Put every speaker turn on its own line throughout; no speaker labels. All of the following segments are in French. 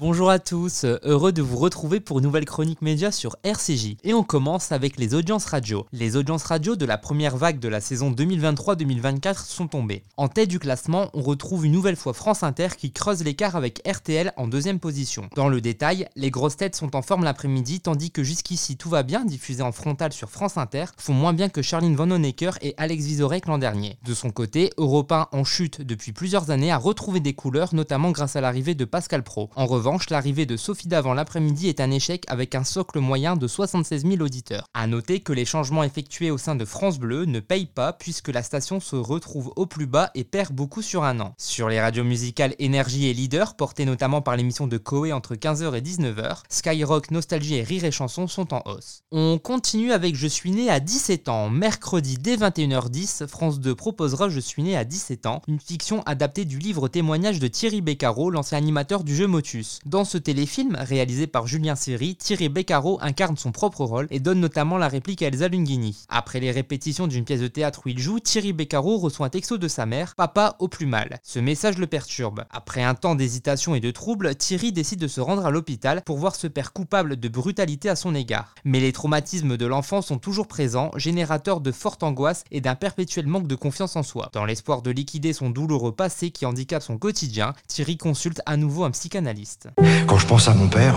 Bonjour à tous, heureux de vous retrouver pour une nouvelle chronique média sur RCJ. Et on commence avec les audiences radio. Les audiences radio de la première vague de la saison 2023-2024 sont tombées. En tête du classement, on retrouve une nouvelle fois France Inter qui creuse l'écart avec RTL en deuxième position. Dans le détail, les grosses têtes sont en forme l'après-midi tandis que jusqu'ici tout va bien, diffusé en frontal sur France Inter, font moins bien que Charline Von Honecker et Alex Vizorek l'an dernier. De son côté, Europe 1 en chute depuis plusieurs années a retrouvé des couleurs, notamment grâce à l'arrivée de Pascal Pro. En revanche, l'arrivée de Sophie d'avant l'après-midi est un échec avec un socle moyen de 76 000 auditeurs. A noter que les changements effectués au sein de France Bleu ne payent pas puisque la station se retrouve au plus bas et perd beaucoup sur un an. Sur les radios musicales Énergie et Leader, portées notamment par l'émission de Koé entre 15h et 19h, Skyrock, Nostalgie et Rire et Chansons sont en hausse. On continue avec Je suis né à 17 ans. Mercredi dès 21h10, France 2 proposera Je suis né à 17 ans, une fiction adaptée du livre témoignage de Thierry Beccaro, l'ancien animateur du jeu Motus. Dans ce téléfilm, réalisé par Julien Seri, Thierry Beccaro incarne son propre rôle et donne notamment la réplique à Elsa Lunghini. Après les répétitions d'une pièce de théâtre où il joue, Thierry Beccaro reçoit un texto de sa mère, Papa au plus mal. Ce message le perturbe. Après un temps d'hésitation et de trouble, Thierry décide de se rendre à l'hôpital pour voir ce père coupable de brutalité à son égard. Mais les traumatismes de l'enfant sont toujours présents, générateurs de forte angoisse et d'un perpétuel manque de confiance en soi. Dans l'espoir de liquider son douloureux passé qui handicape son quotidien, Thierry consulte à nouveau un psychanalyste.
Quand je pense à mon père,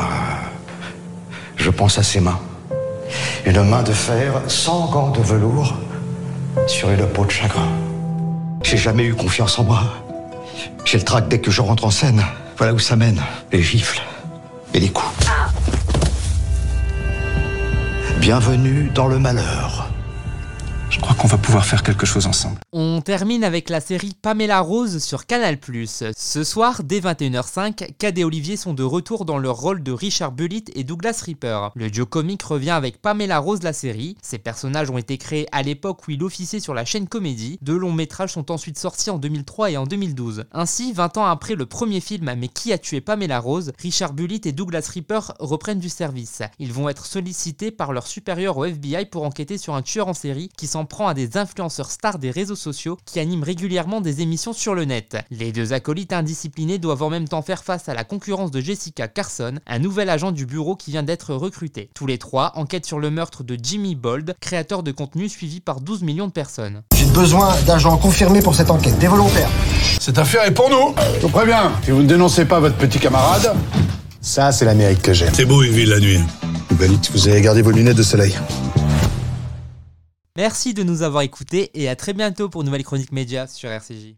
je pense à ses mains. Une main de fer sans gants de velours sur une peau de chagrin. J'ai jamais eu confiance en moi. J'ai le trac dès que je rentre en scène. Voilà où ça mène. Les gifles et les coups. Bienvenue dans le malheur.
Qu'on va pouvoir faire quelque chose ensemble.
On termine avec la série Pamela Rose sur Canal+. Ce soir, dès 21h05, Cad et Olivier sont de retour dans leur rôle de Richard Bullitt et Douglas Reaper. Le duo comique revient avec Pamela Rose la série. Ces personnages ont été créés à l'époque où il officiait sur la chaîne Comédie. Deux longs métrages sont ensuite sortis en 2003 et en 2012. Ainsi, 20 ans après le premier film Mais qui a tué Pamela Rose, Richard Bullitt et Douglas Reaper reprennent du service. Ils vont être sollicités par leur supérieur au FBI pour enquêter sur un tueur en série qui s'en prend à des influenceurs stars des réseaux sociaux qui animent régulièrement des émissions sur le net. Les deux acolytes indisciplinés doivent en même temps faire face à la concurrence de Jessica Carson, un nouvel agent du bureau qui vient d'être recruté. Tous les trois enquêtent sur le meurtre de Jimmy Bold, créateur de contenu suivi par 12 millions de personnes.
J'ai besoin d'agents confirmés pour cette enquête, des volontaires.
Cette affaire est pour nous Je vous préviens, si vous ne dénoncez pas votre petit camarade...
Ça, c'est l'Amérique que j'aime.
C'est beau une ville la nuit.
Valite, vous avez gardé vos lunettes de soleil.
Merci de nous avoir écoutés et à très bientôt pour une nouvelle chronique média sur RCJ.